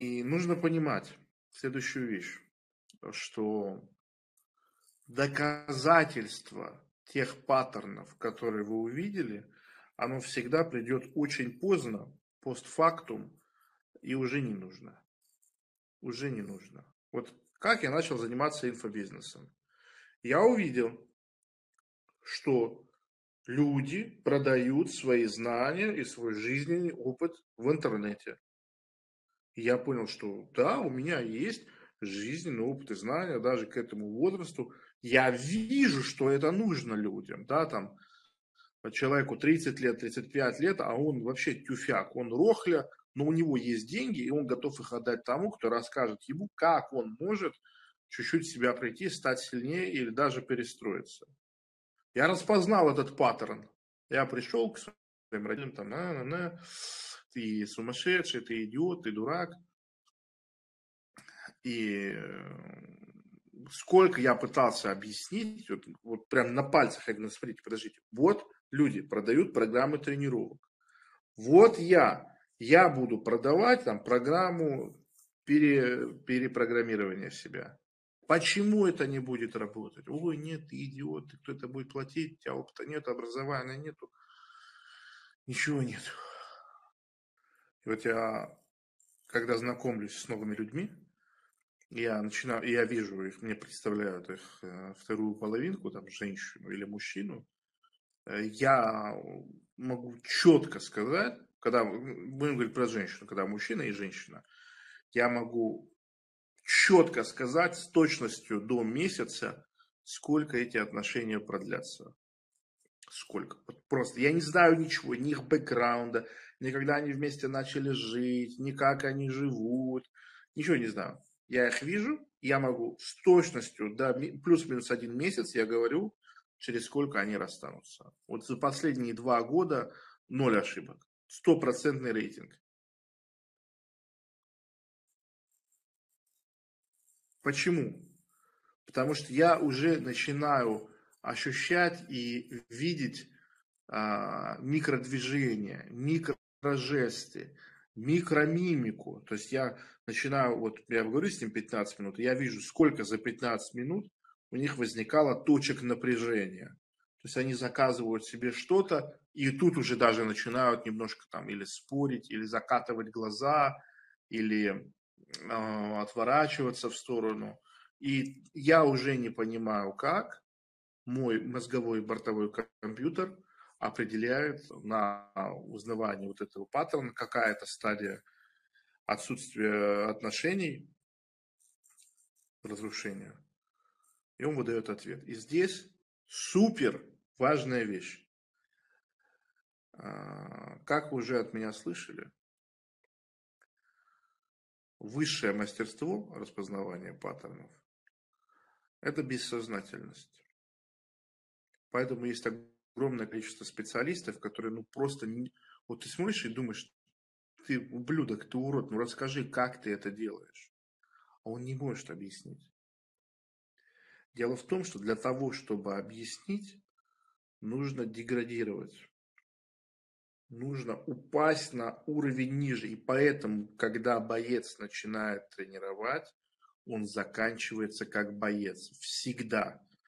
И нужно понимать следующую вещь, что доказательство тех паттернов, которые вы увидели, оно всегда придет очень поздно, постфактум, и уже не нужно. Уже не нужно. Вот как я начал заниматься инфобизнесом? Я увидел, что люди продают свои знания и свой жизненный опыт в интернете. Я понял, что да, у меня есть жизненный опыт и знания даже к этому возрасту. Я вижу, что это нужно людям, да, там, человеку 30 лет, 35 лет, а он вообще тюфяк, он рохля, но у него есть деньги, и он готов их отдать тому, кто расскажет ему, как он может чуть-чуть себя прийти, стать сильнее или даже перестроиться. Я распознал этот паттерн. Я пришел к своим родителям, там, на, на, на, ты сумасшедший, ты идиот, ты дурак. И э, сколько я пытался объяснить, вот, вот прям на пальцах, я говорю, смотрите, подождите, вот люди продают программы тренировок. Вот я, я буду продавать там программу пере, перепрограммирования себя. Почему это не будет работать? Ой, нет, ты идиот, кто это будет платить, у тебя опыта нет, образования нету, ничего нет. И вот я, когда знакомлюсь с новыми людьми, я начинаю, я вижу их, мне представляют их э, вторую половинку, там, женщину или мужчину, э, я могу четко сказать, когда будем говорить про женщину, когда мужчина и женщина, я могу четко сказать с точностью до месяца, сколько эти отношения продлятся. Сколько? Просто я не знаю ничего, ни их бэкграунда, ни когда они вместе начали жить, ни как они живут, ничего не знаю. Я их вижу, я могу с точностью до плюс-минус один месяц, я говорю, через сколько они расстанутся. Вот за последние два года ноль ошибок. Стопроцентный рейтинг. Почему? Потому что я уже начинаю ощущать и видеть а, микродвижения, микрожесты, микромимику. То есть я начинаю, вот я говорю с ним 15 минут, я вижу, сколько за 15 минут у них возникало точек напряжения. То есть они заказывают себе что-то, и тут уже даже начинают немножко там или спорить, или закатывать глаза, или э, отворачиваться в сторону. И я уже не понимаю, как мой мозговой бортовой компьютер – определяет на узнавание вот этого паттерна, какая то стадия отсутствия отношений, разрушения. И он выдает ответ. И здесь супер важная вещь. А, как вы уже от меня слышали, высшее мастерство распознавания паттернов – это бессознательность. Поэтому есть огромное количество специалистов, которые, ну, просто... Не... Вот ты смотришь и думаешь, ты ублюдок, ты урод, ну расскажи, как ты это делаешь. А он не может объяснить. Дело в том, что для того, чтобы объяснить, нужно деградировать. Нужно упасть на уровень ниже. И поэтому, когда боец начинает тренировать, он заканчивается как боец. Всегда.